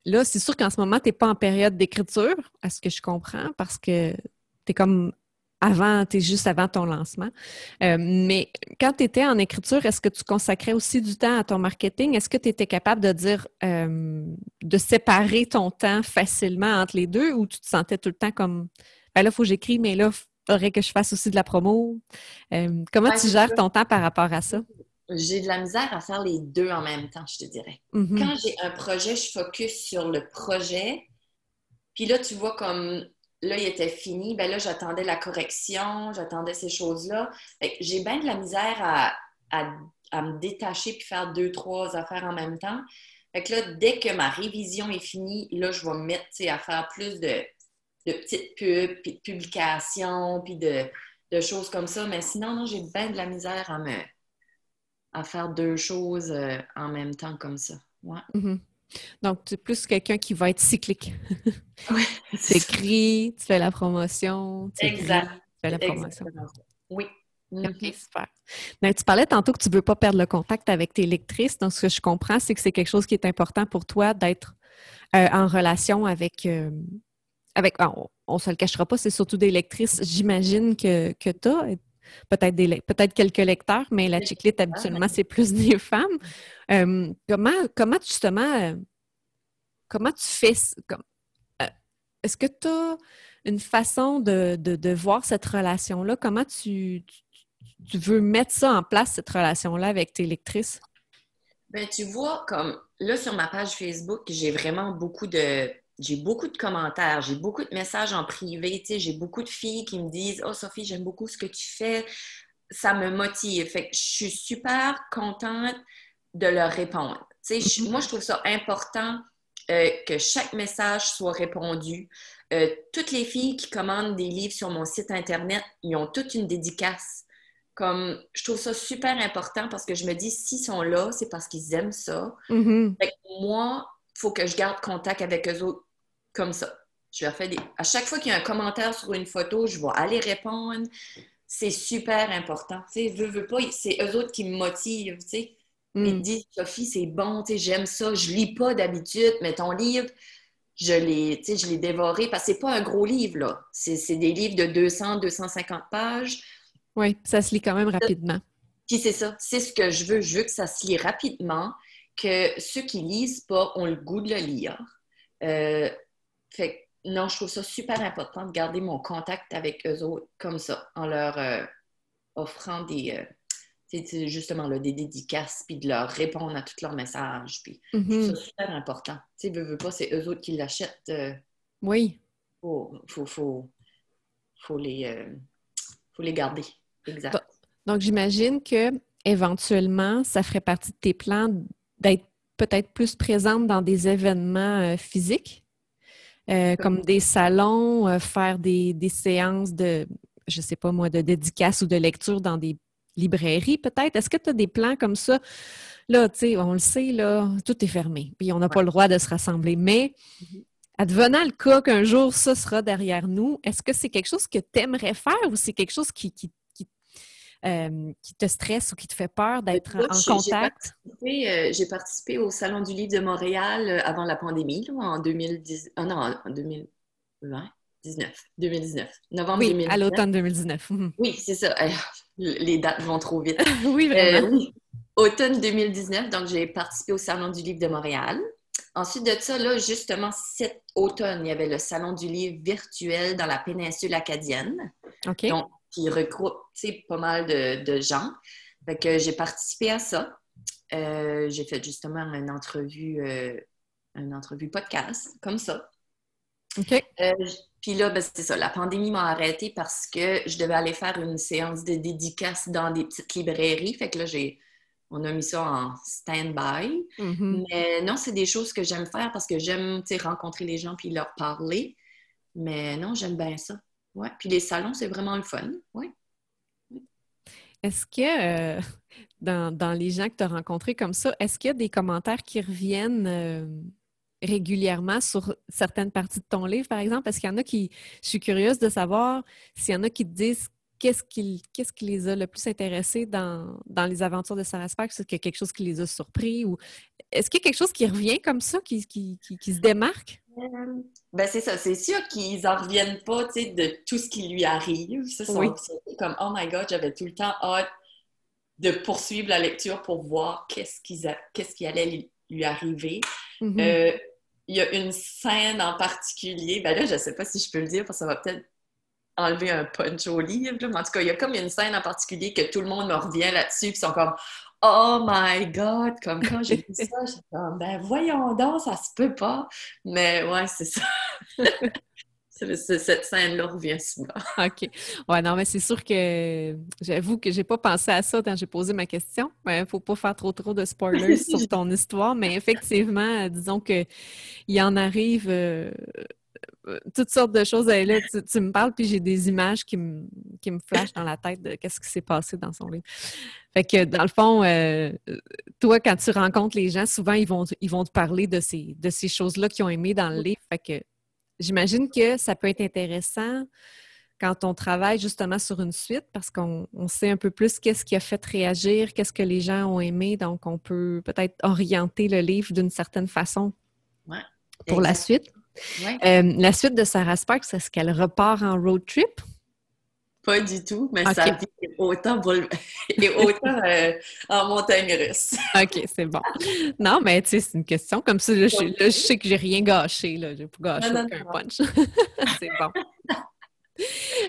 Là, c'est sûr qu'en ce moment, tu n'es pas en période d'écriture, à ce que je comprends, parce que tu es comme avant, tu es juste avant ton lancement. Euh, mais quand tu étais en écriture, est-ce que tu consacrais aussi du temps à ton marketing? Est-ce que tu étais capable de dire, euh, de séparer ton temps facilement entre les deux ou tu te sentais tout le temps comme, ben là, il faut que j'écris, mais là, il faudrait que je fasse aussi de la promo? Euh, comment tu gères ton temps par rapport à ça? j'ai de la misère à faire les deux en même temps, je te dirais. Mm-hmm. Quand j'ai un projet, je focus sur le projet. Puis là, tu vois comme là, il était fini. Ben là, j'attendais la correction, j'attendais ces choses-là. J'ai bien de la misère à, à, me détacher puis faire deux, trois affaires en même temps. Fait que là, dès que ma révision est finie, là, je vais me mettre à faire plus de, de petites pubs, puis de publications, puis de, choses comme ça. Mais sinon, non, j'ai bien de la misère à me à faire deux choses euh, en même temps comme ça. Mm-hmm. Donc, tu es plus quelqu'un qui va être cyclique. oui. tu écris, tu fais la promotion. Tu exact. tu fais la promotion. Oui. OK, mm-hmm. super. Mais tu parlais tantôt que tu ne veux pas perdre le contact avec tes lectrices. Donc, ce que je comprends, c'est que c'est quelque chose qui est important pour toi d'être euh, en relation avec. Euh, avec on ne se le cachera pas, c'est surtout des lectrices, j'imagine, que, que tu as. Peut-être peut-être quelques lecteurs, mais la chiclite, habituellement, c'est plus des femmes. Euh, comment, comment justement, comment tu fais, comme, est-ce que tu as une façon de, de, voir cette relation-là? Comment tu, tu veux mettre ça en place, cette relation-là avec tes lectrices? Ben, tu vois, comme là, sur ma page Facebook, j'ai vraiment beaucoup de. J'ai beaucoup de commentaires, j'ai beaucoup de messages en privé, tu sais, j'ai beaucoup de filles qui me disent Oh Sophie, j'aime beaucoup ce que tu fais. Ça me motive. Fait que je suis super contente de leur répondre. Tu sais, mm-hmm. moi, je trouve ça important euh, que chaque message soit répondu. Euh, toutes les filles qui commandent des livres sur mon site Internet, ils ont toute une dédicace. Comme, je trouve ça super important parce que je me dis, s'ils sont là, c'est parce qu'ils aiment ça. Mm-hmm. moi, il faut que je garde contact avec eux autres comme ça. Je leur fais des... À chaque fois qu'il y a un commentaire sur une photo, je vais aller répondre. C'est super important. Tu sais, veux, veux pas, c'est eux autres qui me motivent, tu sais. Ils me mm. disent, Sophie, c'est bon, tu sais, j'aime ça. Je lis pas d'habitude, mais ton livre, je l'ai, je l'ai dévoré parce que c'est pas un gros livre, là. C'est des livres de 200, 250 pages. Oui, ça se lit quand même rapidement. Puis c'est ça, c'est ce que je veux. Je veux que ça se lit rapidement, que ceux qui lisent pas ont le goût de le lire. Euh, fait non, je trouve ça super important de garder mon contact avec eux autres comme ça, en leur euh, offrant des, euh, justement là, des dédicaces, puis de leur répondre à tous leurs messages. Puis je trouve ça mm-hmm. super important. Tu sais, veux, veux pas, c'est eux autres qui l'achètent. oui. Faut, faut, faut, faut, les, faut les garder. Exact. Donc, j'imagine que éventuellement, ça ferait partie de tes plans d'être peut-être plus présente dans des événements euh, physiques, euh, comme des salons, euh, faire des, séances de, je sais pas moi, de dédicaces ou de lecture dans des librairies peut-être. Est-ce que tu as des plans comme ça? Là, tu sais, on le sait, là, tout est fermé, puis on n'a pas le droit de se rassembler. Mais mm-hmm. advenant le cas qu'un jour ça sera derrière nous, est-ce que c'est quelque chose que tu aimerais faire ou c'est quelque chose qui, qui euh, qui te stresse ou qui te fait peur d'être en contact? Euh, j'ai participé, au Salon du Livre de Montréal euh, avant la pandémie, en 2010. Ah non, en 2020. 2019. Novembre oui, 2019. à l'automne 2019. Mhm. Oui, c'est ça. Les dates vont trop vite. oui, vraiment. Automne 2019, donc j'ai participé au Salon du Livre de Montréal. Ensuite de ça, là, justement, cet automne, il y avait le Salon du Livre virtuel dans la péninsule acadienne. OK qui regroupe pas mal de, gens. Fait que j'ai participé à ça. Euh, j'ai fait justement une entrevue, euh, une entrevue podcast, comme ça. OK. Euh, puis là, ben, c'est ça, la pandémie m'a arrêtée parce que je devais aller faire une séance de dédicace dans des petites librairies. Fait que là, j'ai, on a mis ça en stand-by. Mm-hmm. Mais non, c'est des choses que j'aime faire parce que j'aime rencontrer les gens puis leur parler. Mais non, j'aime bien ça. Ouais. Puis les salons, c'est vraiment le fun. Ouais. Est-ce que euh, dans, les gens que tu as rencontrés comme ça, est-ce qu'il y a des commentaires qui reviennent euh, régulièrement sur certaines parties de ton livre, par exemple? Est-ce qu'il y en a qui. Je suis curieuse de savoir s'il y en a qui te disent qu'est-ce qui, qu'est-ce qui les a le plus intéressés dans, les aventures de Sarah Sparks? Est-ce qu'il y a quelque chose qui les a surpris? Ou est-ce qu'il y a quelque chose qui revient comme ça, qui, qui, qui se démarque? Ben c'est ça, c'est sûr qu'ils n'en reviennent pas de tout ce qui lui arrive. Ça, c'est comme Oh my God, j'avais tout le temps hâte de poursuivre la lecture pour voir qu'est-ce, qu'est-ce qui allait lui arriver. Mm-hmm. Euh, il y a une scène en particulier, ben là, je ne sais pas si je peux le dire parce que ça va peut-être enlever un punch au livre, mais en tout cas, il y a comme une scène en particulier que tout le monde me revient là-dessus, puis ils sont comme Oh my God! Comme quand j'ai vu ça, j'étais comme, ben voyons donc, ça se peut pas. Mais ouais, c'est ça. cette scène-là revient souvent. OK. Ouais, non, mais c'est sûr que j'avoue que j'ai pas pensé à ça quand j'ai posé ma question. Il ne faut pas faire trop trop de spoilers sur ton histoire, mais effectivement, disons que il en arrive euh, toutes sortes de choses. Là, tu, me parles, puis j'ai des images qui me, qui me flashent dans la tête de qu'est-ce qui s'est passé dans son livre. Fait que, dans le fond, euh, toi, quand tu rencontres les gens, souvent, ils vont, ils vont te parler de ces, de ces choses-là qu'ils ont aimées dans le livre. Fait que j'imagine que ça peut être intéressant quand on travaille justement sur une suite parce qu'on sait un peu plus qu'est-ce qui a fait réagir, qu'est-ce que les gens ont aimé. Donc, on peut peut-être orienter le livre d'une certaine façon pour la suite. Euh, la suite de Sarah Sparks, est-ce qu'elle repart en road trip? Pas du tout, mais ça vit autant, et autant euh, en montagne russe. OK, c'est bon. Non, mais tu sais, c'est une question. Comme ça, là, je, sais que j'ai rien gâché. Là. J'ai pas gâché aucun punch. c'est bon.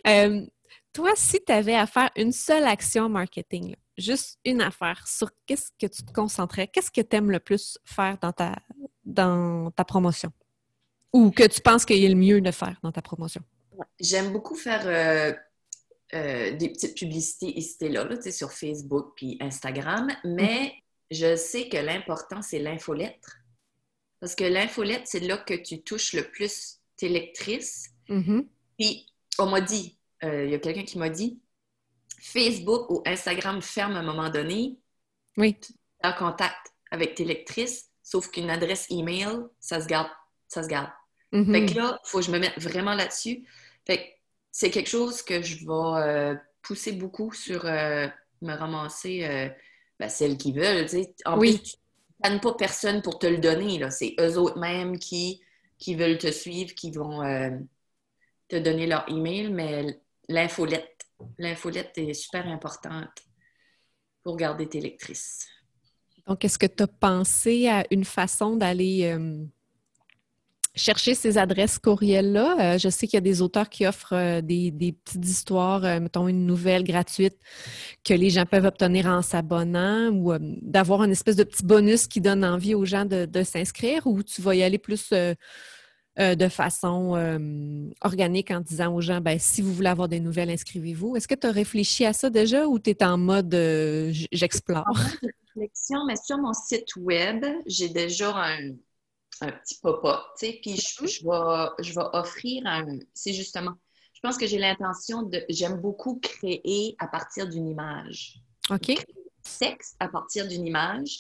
Euh, toi, si tu avais à faire une seule action marketing, juste une affaire, sur qu'est-ce que tu te concentrais, qu'est-ce que tu aimes le plus faire dans ta, dans ta promotion? Ou que tu penses qu'il est le mieux de faire dans ta promotion? J'aime beaucoup faire euh, euh, des petites publicités ici là, là sur Facebook puis Instagram, mais je sais que l'important, c'est l'infolettre. Parce que l'infolettre, c'est là que tu touches le plus tes lectrices. Mm-hmm. Puis, on m'a dit, euh, il y a quelqu'un qui m'a dit, Facebook ou Instagram ferme à un moment donné. Oui. Tu es en contact avec tes lectrices, sauf qu'une adresse email, ça se garde. Ça se garde. Mm-hmm. Fait que là, il faut que je me mette vraiment là-dessus. Fait que c'est quelque chose que je vais euh, pousser beaucoup sur euh, me ramasser euh, ben, celles qui veulent. En oui. plus, tu ne pas personne pour te le donner. C'est eux autres mêmes qui, qui veulent te suivre, qui vont te donner leur email, mais l'infolette, l'infolette est super importante pour garder tes lectrices. Donc, est-ce que tu as pensé à une façon d'aller chercher ces adresses courriels-là. Euh, je sais qu'il y a des auteurs qui offrent euh, des, petites histoires, euh, mettons une nouvelle gratuite que les gens peuvent obtenir en s'abonnant ou d'avoir une espèce de petit bonus qui donne envie aux gens de, s'inscrire ou tu vas y aller plus de façon organique en disant aux gens, ben, si vous voulez avoir des nouvelles, inscrivez-vous. Est-ce que tu as réfléchi à ça déjà ou tu es en mode j'explore? réflexion, mais sur mon site web, j'ai déjà un un petit pop-up, tu sais, puis je, je, vais, je vais offrir un... C'est justement, je pense que j'ai l'intention de... J'aime beaucoup créer à partir d'une image. OK. Texte à partir d'une image.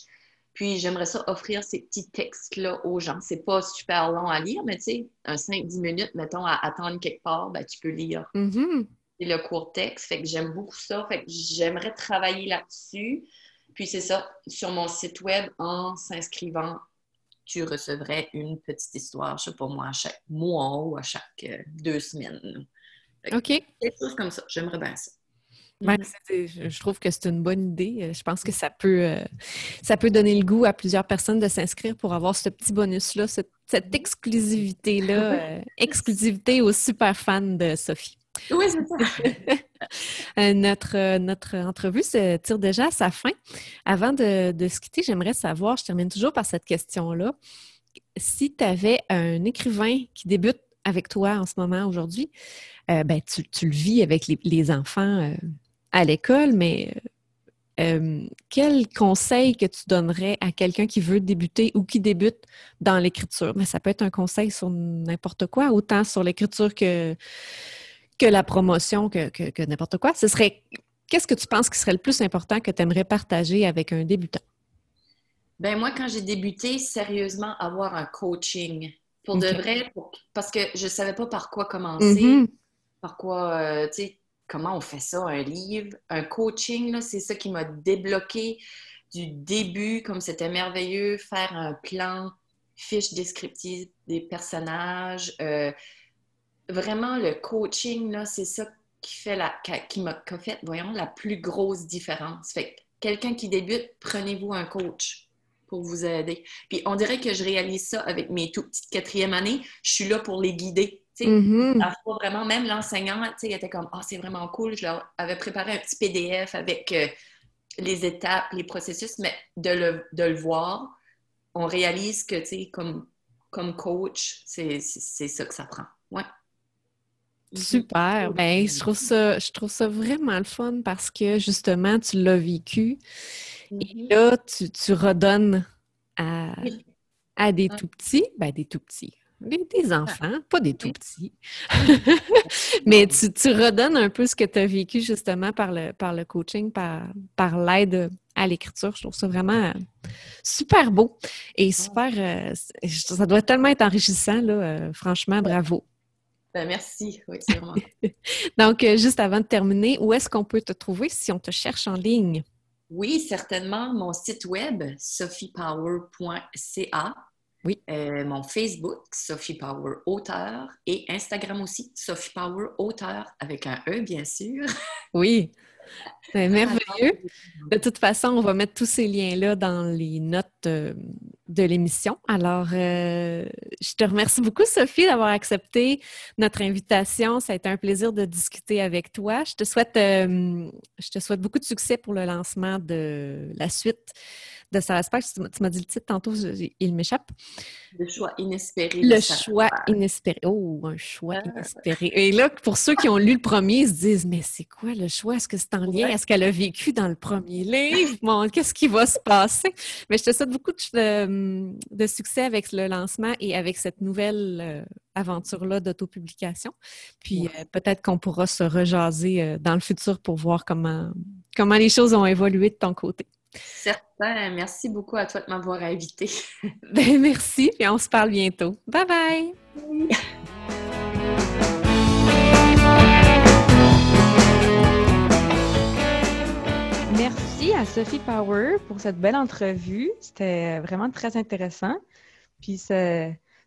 Puis j'aimerais ça offrir ces petits textes-là aux gens. C'est pas super long à lire, mais tu sais, un 5-10 minutes, mettons, à attendre quelque part, ben, tu peux lire. Mm-hmm. C'est le court texte. Fait que j'aime beaucoup ça. Fait que j'aimerais travailler là-dessus. Puis c'est ça, sur mon site web, en s'inscrivant tu recevrais une petite histoire, je sais pas moi, à chaque mois ou à chaque euh, deux semaines. OK. Quelque chose comme ça. J'aimerais bien ça. Mm-hmm. je trouve que c'est une bonne idée. Euh, je pense que ça peut, euh, ça peut donner le goût à plusieurs personnes de s'inscrire pour avoir ce petit bonus-là, cette, exclusivité-là, exclusivité aux super fans de Sophie. Oui, c'est ça. Euh, notre, euh, notre entrevue se tire déjà à sa fin. Avant de, se quitter, j'aimerais savoir, je termine toujours par cette question-là, si tu avais un écrivain qui débute avec toi en ce moment aujourd'hui, euh, ben, tu, le vis avec les, enfants à l'école, mais quel conseil que tu donnerais à quelqu'un qui veut débuter ou qui débute dans l'écriture? Ben, ça peut être un conseil sur n'importe quoi, autant sur l'écriture que que la promotion, que, n'importe quoi. Ce serait qu'est-ce que tu penses qui serait le plus important que tu aimerais partager avec un débutant? Ben moi, quand j'ai débuté, sérieusement, avoir un coaching. Pour de vrai, parce que je ne savais pas par quoi commencer, mm-hmm. par quoi, euh, tu sais, comment on fait ça, un livre. Un coaching, c'est ça qui m'a débloqué du début, comme c'était merveilleux, faire un plan, fiche descriptive des personnages, euh, vraiment, le coaching, là, c'est ça qui fait la, qui m'a fait, voyons, la plus grosse différence. Fait quelqu'un qui débute, prenez-vous un coach pour vous aider. Puis on dirait que je réalise ça avec mes tout petites quatrième années. Je suis là pour les guider. Mm vraiment, même l'enseignant, il était comme Ah, c'est vraiment cool. Je leur avais préparé un petit PDF avec euh, les étapes, les processus, mais de le, de le voir, on réalise que, tu sais, comme, comme coach, c'est ça que ça prend. Ouais. Super. Ben, je trouve ça, je trouve ça vraiment le fun parce que justement, tu l'as vécu. Et mm-hmm. là, tu, redonnes à, à des tout petits, ben des tout petits, des, enfants, pas des tout petits. Mais tu, redonnes un peu ce que tu as vécu justement par le, par le coaching, par, par l'aide à l'écriture. Je trouve ça vraiment super beau et super. Euh, ça doit tellement être enrichissant, là. Euh, franchement, bravo. Ben, merci, oui, c'est vraiment. Donc, euh, juste avant de terminer, où est-ce qu'on peut te trouver si on te cherche en ligne? Oui, certainement. Mon site web, sophiepower.ca. Oui. Euh, mon Facebook, Sophie Power Auteur, et Instagram aussi, Sophie Power Auteur, avec un E, bien sûr. Oui. C'est merveilleux. De toute façon, on va mettre tous ces liens-là dans les notes euh, de l'émission. Alors, euh, je te remercie beaucoup, Sophie, d'avoir accepté notre invitation. Ça a été un plaisir de discuter avec toi. Je te souhaite, te souhaite beaucoup de succès pour le lancement de la suite de Sarah Tu m'as dit le titre tantôt, il m'échappe. Le choix inespéré. Le choix inespéré. Oh, un choix ah. inespéré. Et là, pour ceux qui ont lu le premier, ils se disent Mais c'est quoi le choix? Est-ce que c'est en lien? Est-ce qu'elle a vécu dans le premier livre? Bon, qu'est-ce qui va se passer? Mais je te souhaite beaucoup de, succès avec le lancement et avec cette nouvelle euh, aventure-là d'autopublication. Puis euh, peut-être qu'on pourra se rejaser euh, dans le futur pour voir comment, comment les choses ont évolué de ton côté. Certain. Merci beaucoup à toi de m'avoir invité. Ben, merci, et on se parle bientôt. Bye bye! Merci à Sophie Power pour cette belle entrevue. C'était vraiment très intéressant. Puis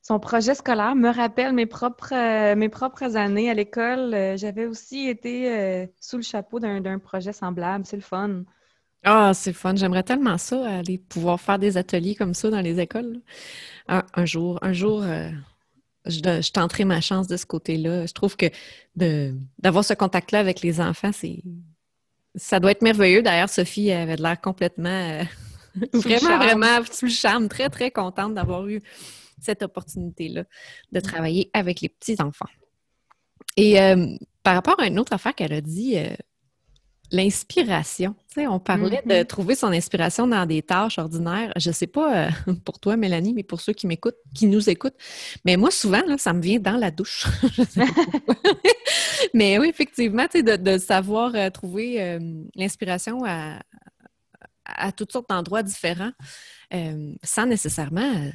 son projet scolaire me rappelle mes propres, euh, mes propres années à l'école. Euh, j'avais aussi été euh, sous le chapeau d'un projet semblable. C'est le fun. Ah, c'est fun. J'aimerais tellement ça, aller pouvoir faire des ateliers comme ça dans les écoles. Un, jour, un jour, euh, je, tenterai ma chance de ce côté-là. Je trouve que d'avoir ce contact-là avec les enfants, c'est ça doit être merveilleux. D'ailleurs, Sophie avait l'air complètement, euh, vraiment, vraiment sous le charme, très, très contente d'avoir eu cette opportunité-là de travailler avec les petits-enfants. Et euh, par rapport à une autre affaire qu'elle a dit, l'inspiration. on parlait de mm-hmm. trouver son inspiration dans des tâches ordinaires. Je ne sais pas euh, pour toi, Mélanie, mais pour ceux qui m'écoutent, qui nous écoutent, mais moi, souvent, ça me vient dans la douche. mais oui, effectivement, de, de savoir euh, trouver euh, l'inspiration à, à, toutes sortes d'endroits différents sans nécessairement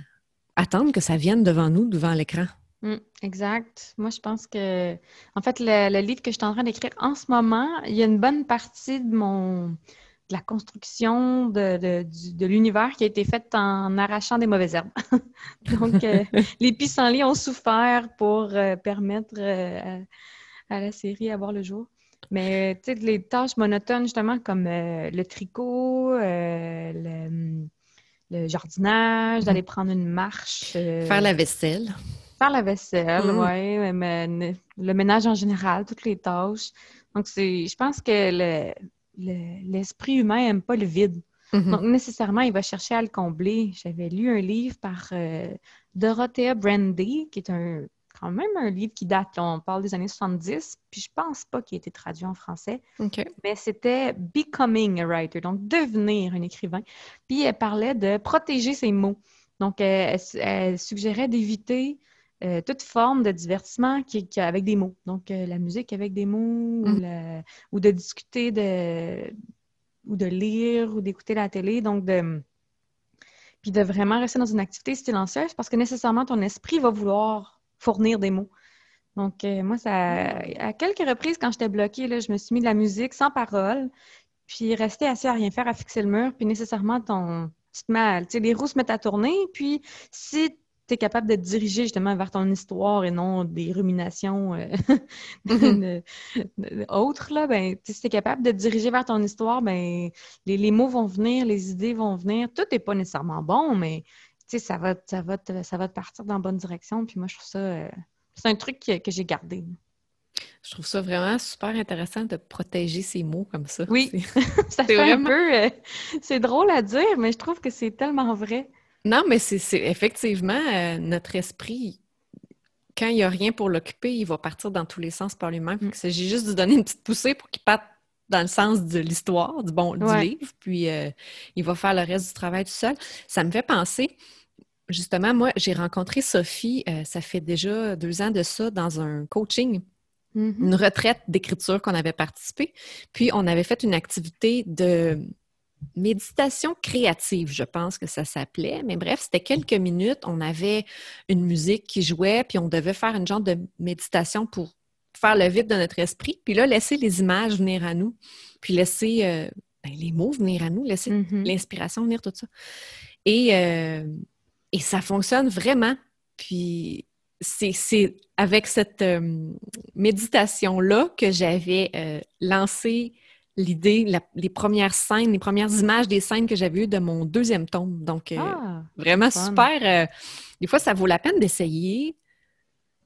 attendre que ça vienne devant nous, devant l'écran. Mm, exact. Moi, je pense que, en fait, le, livre que je suis en train d'écrire en ce moment, il y a une bonne partie de mon de la construction de, de, l'univers qui a été faite en arrachant des mauvaises herbes. Donc, euh, les pissenlits ont souffert pour euh, permettre euh, à, la série d'avoir le jour. Mais, tu sais, les tâches monotones, justement, comme le tricot, le, le, jardinage, d'aller mm-hmm. prendre une marche. Faire la vaisselle. Faire la vaisselle, mm. oui, mais le ménage en général, toutes les tâches. Donc, c'est, je pense que l'esprit humain n'aime pas le vide. Mm-hmm. Donc, nécessairement, il va chercher à le combler. J'avais lu un livre par euh, Dorothea Brandy, qui est un, quand même un livre qui date, on parle des années 70, puis je pense pas qu'il ait été traduit en français. Mais c'était Becoming a Writer, donc devenir un écrivain. Puis elle parlait de protéger ses mots. Donc, elle suggérait d'éviter euh, toute forme de divertissement qui, avec des mots. Donc, euh, la musique avec des mots, mm. ou, de discuter de, ou de lire ou d'écouter la télé. Donc, de, puis de vraiment rester dans une activité silencieuse parce que nécessairement, ton esprit va vouloir fournir des mots. Donc, euh, moi, ça, à quelques reprises, quand j'étais bloquée, là, je me suis mis de la musique sans parole, puis rester assis à rien faire, à fixer le mur, puis nécessairement, ton, tu te mets, tu sais, les roues se mettent à tourner, puis si tu es capable de te diriger justement vers ton histoire et non des ruminations euh, autres, là, ben, si tu es capable de te diriger vers ton histoire, ben, les, mots vont venir, les idées vont venir. Tout n'est pas nécessairement bon, mais ça va, ça, va te, ça va te partir dans la bonne direction. Puis moi, je trouve ça, euh, c'est un truc que, j'ai gardé. Je trouve ça vraiment super intéressant de protéger ces mots comme ça. Oui, ça fait un peu... Euh, c'est drôle à dire, mais je trouve que c'est tellement vrai. Non, mais c'est effectivement euh, notre esprit. quand il n'y a rien pour l'occuper, il va partir dans tous les sens par lui-même. J'ai juste de donner une petite poussée pour qu'il parte dans le sens de l'histoire, du bon, du livre, puis euh, il va faire le reste du travail tout seul. Ça me fait penser, justement, moi, j'ai rencontré Sophie, euh, ça fait déjà deux ans de ça, dans un coaching, mm-hmm. une retraite d'écriture qu'on avait participé. Puis on avait fait une activité de méditation créative, je pense que ça s'appelait. Mais bref, c'était quelques minutes. On avait une musique qui jouait, puis on devait faire une genre de méditation pour faire le vide de notre esprit. Puis là, laisser les images venir à nous, puis laisser euh, ben, les mots venir à nous, laisser mm-hmm. l'inspiration venir, tout ça. Et, euh, et ça fonctionne vraiment. Puis c'est avec cette euh, méditation-là que j'avais lancé l'idée, les premières scènes, les premières images des scènes que j'avais eues de mon deuxième tome. Donc, euh, ah, vraiment super. Euh, des fois, ça vaut la peine d'essayer,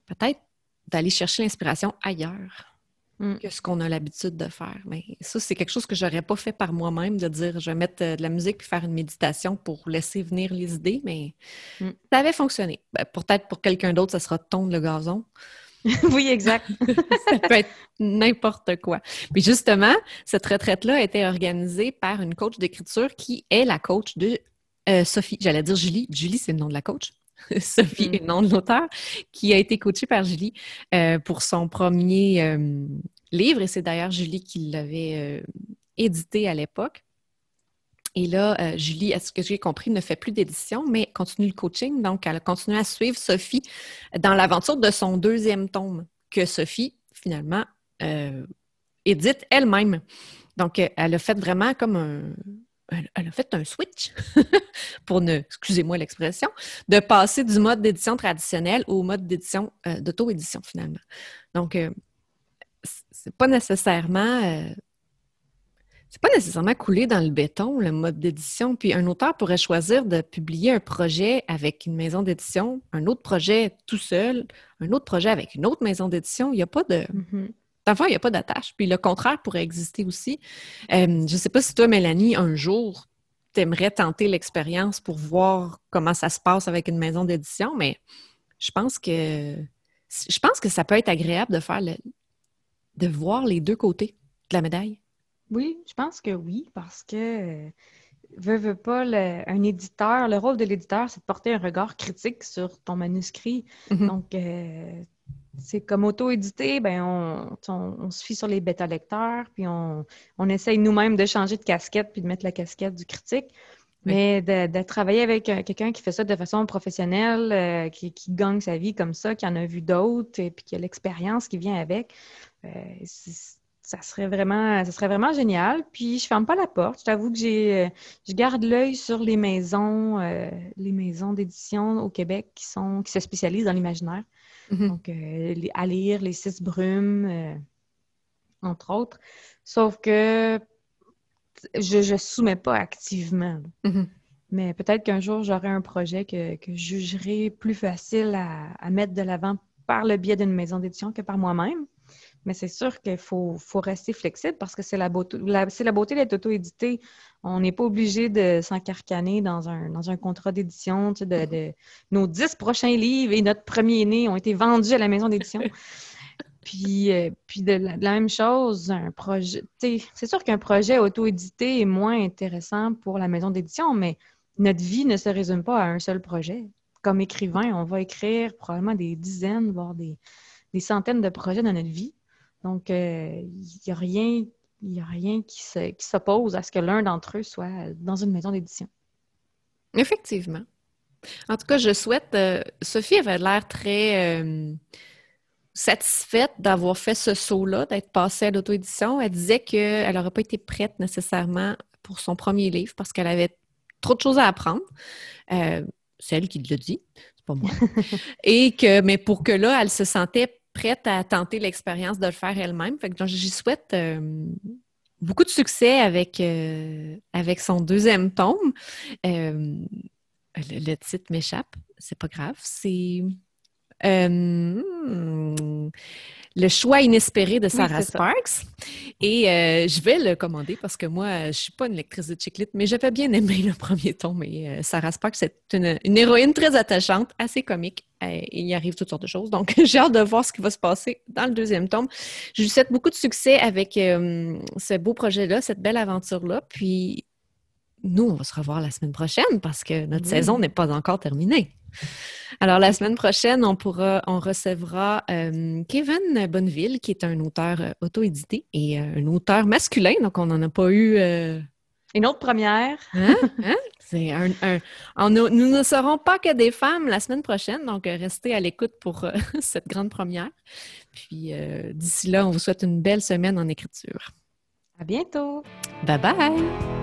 peut-être d'aller chercher l'inspiration ailleurs mm. que ce qu'on a l'habitude de faire. Mais ça, c'est quelque chose que j'aurais pas fait par moi-même, de dire je vais mettre euh, de la musique puis faire une méditation pour laisser venir les idées, mais mm. ça avait fonctionné. Ben, peut-être pour quelqu'un d'autre, ça sera tondre le gazon. oui, exact. ça peut être n'importe quoi. Puis justement, cette retraite-là a été organisée par une coach d'écriture qui est la coach de euh, Sophie. J'allais dire Julie. Julie, c'est le nom de la coach. Sophie est le nom de l'auteur, qui a été coachée par Julie euh, pour son premier euh, livre. Et c'est d'ailleurs Julie qui l'avait édité à l'époque. Et là, euh, Julie, à ce que j'ai compris, ne fait plus d'édition, mais continue le coaching. Donc, elle a continué à suivre Sophie dans l'aventure de son deuxième tome, que Sophie, finalement, euh, édite elle-même. Donc, euh, elle a fait vraiment comme un. Elle a fait un switch, pour ne, excusez-moi l'expression, de passer du mode d'édition traditionnel au mode d'édition, d'auto-édition, finalement. Donc, c'est pas nécessairement c'est pas nécessairement coulé dans le béton, le mode d'édition. Puis un auteur pourrait choisir de publier un projet avec une maison d'édition, un autre projet tout seul, un autre projet avec une autre maison d'édition. Il n'y a pas de. Mm-hmm. il n'y a pas d'attache. Puis le contraire pourrait exister aussi. Euh, je ne sais pas si toi, Mélanie, un jour, tu aimerais tenter l'expérience pour voir comment ça se passe avec une maison d'édition, mais je pense que je pense que ça peut être agréable de faire le, de voir les deux côtés de la médaille. Oui, je pense que oui, parce que euh, veut, veut pas, un éditeur, le rôle de l'éditeur, c'est de porter un regard critique sur ton manuscrit. Mm-hmm. Donc, euh, c'est comme auto-édité, ben on, se fie sur les bêta-lecteurs, puis on, essaye nous-mêmes de changer de casquette puis de mettre la casquette du critique. Mais de, travailler avec euh, quelqu'un qui fait ça de façon professionnelle, qui, gagne sa vie comme ça, qui en a vu d'autres, et puis qui a l'expérience qui vient avec, c'est ça serait vraiment, ça serait vraiment génial. Puis je ferme pas la porte. Je t'avoue que j'ai, euh, je garde l'œil sur les maisons, euh, les maisons d'édition au Québec qui sont, qui se spécialisent dans l'imaginaire. Mm-hmm. Donc euh, à lire les six brumes, entre autres. Sauf que je ne soumets pas activement. Mm-hmm. Mais peut-être qu'un jour j'aurai un projet que, que, je jugerai plus facile à, à mettre de l'avant par le biais d'une maison d'édition que par moi-même. Mais c'est sûr qu'il faut, rester flexible parce que c'est la beauté, c'est la beauté d'être auto-édité. On n'est pas obligé de s'encarcaner dans un, dans un contrat d'édition. de, nos dix prochains livres et notre premier né ont été vendus à la maison d'édition. puis, euh, puis de la, même chose, un projet. C'est sûr qu'un projet auto-édité est moins intéressant pour la maison d'édition, mais notre vie ne se résume pas à un seul projet. Comme écrivain, on va écrire probablement des dizaines, voire des, des centaines de projets dans notre vie. Donc, il euh, n'y a rien, y a rien qui, s'oppose à ce que l'un d'entre eux soit dans une maison d'édition. Effectivement. En tout cas, je souhaite. Euh, Sophie avait l'air très euh, satisfaite d'avoir fait ce saut-là, d'être passée à l'auto-édition. Elle disait qu'elle n'aurait pas été prête nécessairement pour son premier livre parce qu'elle avait trop de choses à apprendre. c'est elle qui le dit, c'est pas moi. Et que, mais pour que là, elle se sentait prête à tenter l'expérience de le faire elle-même. Fait que j'y souhaite euh, beaucoup de succès avec, euh, avec son deuxième tome. Euh, le, titre m'échappe, c'est pas grave. C'est Le choix inespéré de Sarah Sparks. Et je vais le commander parce que moi, je suis pas une lectrice de chiclite, mais j'avais bien aimé le premier tome. Et Sarah Sparks, c'est une, une héroïne très attachante, assez comique, il arrive toutes sortes de choses. Donc, j'ai hâte de voir ce qui va se passer dans le deuxième tome. Je lui souhaite beaucoup de succès avec ce beau projet-là, cette belle aventure-là. Puis, nous, on va se revoir la semaine prochaine parce que notre saison n'est pas encore terminée. Alors, la semaine prochaine, on pourra, on recevra euh, Kevin Bonneville, qui est un auteur euh, auto-édité et euh, un auteur masculin, donc on n'en a pas eu. Une autre première. Hein? Hein? C'est un, nous ne serons pas que des femmes la semaine prochaine, donc restez à l'écoute pour cette grande première. Puis d'ici là, on vous souhaite une belle semaine en écriture. À bientôt. Bye bye.